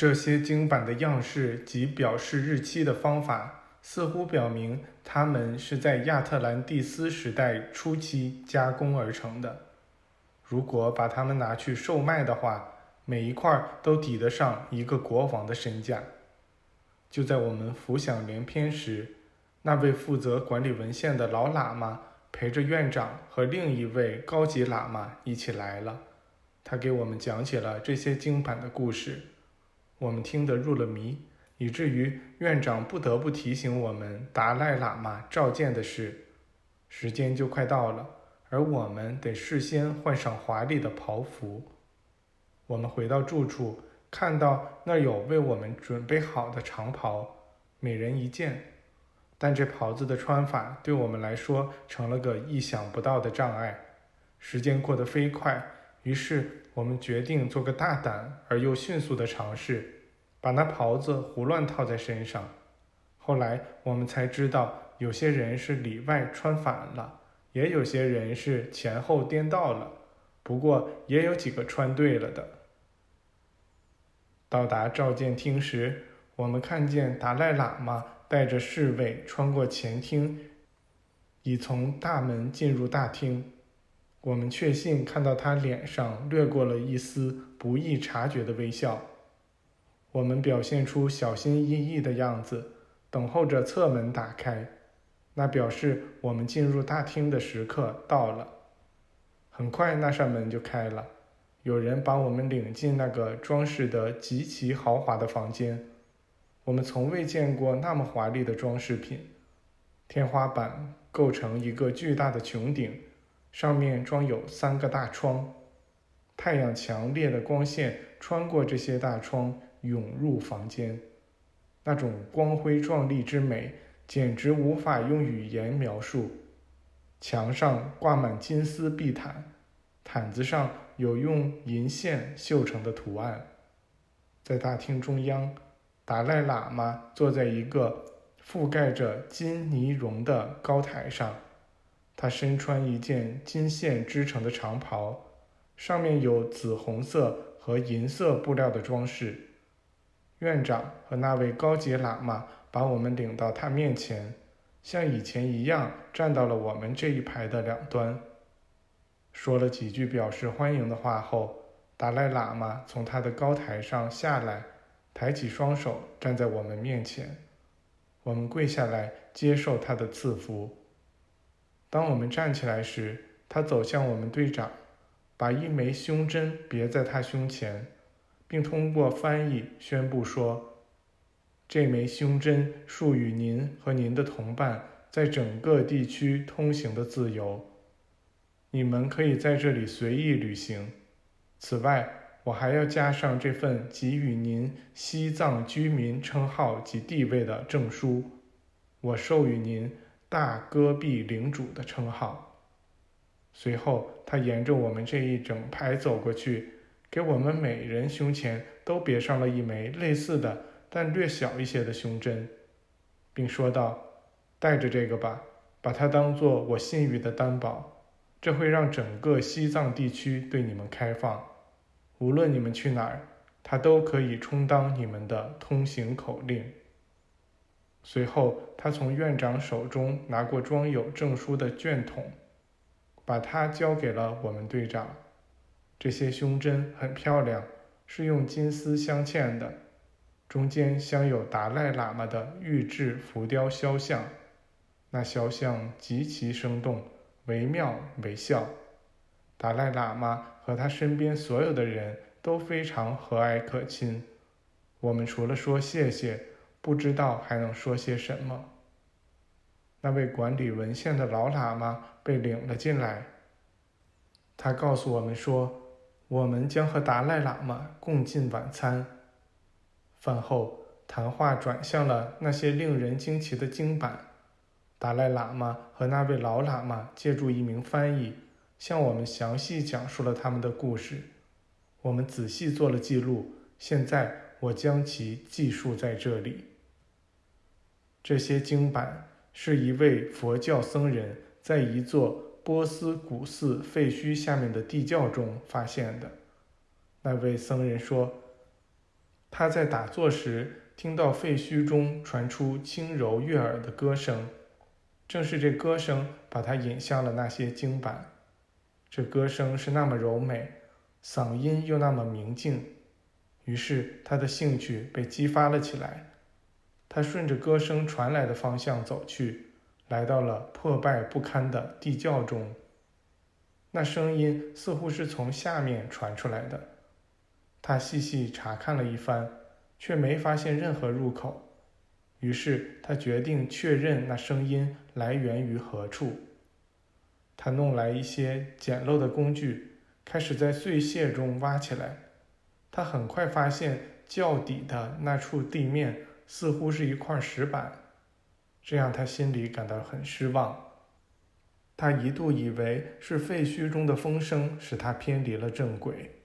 这些经版的样式及表示日期的方法，似乎表明它们是在亚特兰蒂斯时代初期加工而成的。如果把它们拿去售卖的话，每一块都抵得上一个国王的身价。就在我们浮想联翩时，那位负责管理文献的老喇嘛陪着院长和另一位高级喇嘛一起来了。他给我们讲起了这些经版的故事，我们听得入了迷，以至于院长不得不提醒我们达赖喇嘛召见的事。时间就快到了，而我们得事先换上华丽的袍服。我们回到住处，看到那儿有为我们准备好的长袍，每人一件。但这袍子的穿法对我们来说成了个意想不到的障碍。时间过得飞快，于是我们决定做个大胆而又迅速的尝试，把那袍子胡乱套在身上。后来我们才知道，有些人是里外穿反了，也有些人是前后颠倒了。不过也有几个穿对了的。到达召见厅时，我们看见达赖喇嘛。带着侍卫穿过前厅，已从大门进入大厅。我们确信看到他脸上掠过了一丝不易察觉的微笑。我们表现出小心翼翼的样子，等候着侧门打开，那表示我们进入大厅的时刻到了。很快，那扇门就开了，有人把我们领进那个装饰得极其豪华的房间。我们从未见过那么华丽的装饰品。天花板构成一个巨大的穹顶，上面装有三个大窗。太阳强烈的光线穿过这些大窗，涌入房间。那种光辉壮丽之美，简直无法用语言描述。墙上挂满金丝地毯，毯子上有用银线绣成的图案。在大厅中央。达赖喇嘛坐在一个覆盖着金呢绒的高台上，他身穿一件金线织成的长袍，上面有紫红色和银色布料的装饰。院长和那位高级喇嘛把我们领到他面前，像以前一样站到了我们这一排的两端，说了几句表示欢迎的话后，达赖喇嘛从他的高台上下来。抬起双手站在我们面前，我们跪下来接受他的赐福。当我们站起来时，他走向我们队长，把一枚胸针别在他胸前，并通过翻译宣布说：“这枚胸针授予您和您的同伴在整个地区通行的自由，你们可以在这里随意旅行。此外。”我还要加上这份给予您西藏居民称号及地位的证书，我授予您大戈壁领主的称号。随后，他沿着我们这一整排走过去，给我们每人胸前都别上了一枚类似的但略小一些的胸针，并说道：“带着这个吧，把它当做我信誉的担保，这会让整个西藏地区对你们开放。”无论你们去哪儿，它都可以充当你们的通行口令。随后，他从院长手中拿过装有证书的卷筒，把它交给了我们队长。这些胸针很漂亮，是用金丝镶嵌的，中间镶有达赖喇嘛的玉制浮雕肖像，那肖像极其生动，惟妙惟肖。达赖喇嘛和他身边所有的人都非常和蔼可亲。我们除了说谢谢，不知道还能说些什么。那位管理文献的老喇嘛被领了进来。他告诉我们说，我们将和达赖喇嘛共进晚餐。饭后，谈话转向了那些令人惊奇的经版。达赖喇嘛和那位老喇嘛借助一名翻译。向我们详细讲述了他们的故事，我们仔细做了记录。现在我将其记述在这里。这些经版是一位佛教僧人在一座波斯古寺废墟下面的地窖中发现的。那位僧人说，他。在打坐时听到废墟中传出轻柔悦耳的歌声，正是这歌声把他引向了那些经板。这歌声是那么柔美，嗓音又那么明净，于是他的兴趣被激发了起来。他顺着歌声传来的方向走去，来到了破败不堪的地窖中。那声音似乎是从下面传出来的。他细细查看了一番，却没发现任何入口。于是他决定确认那声音来源于何处。他弄来一些简陋的工具，开始在碎屑中挖起来。他很快发现窖底的那处地面。似乎是一块石板，这让他心里感到很失望。他一度以为是废墟中的风声使他偏离了正轨。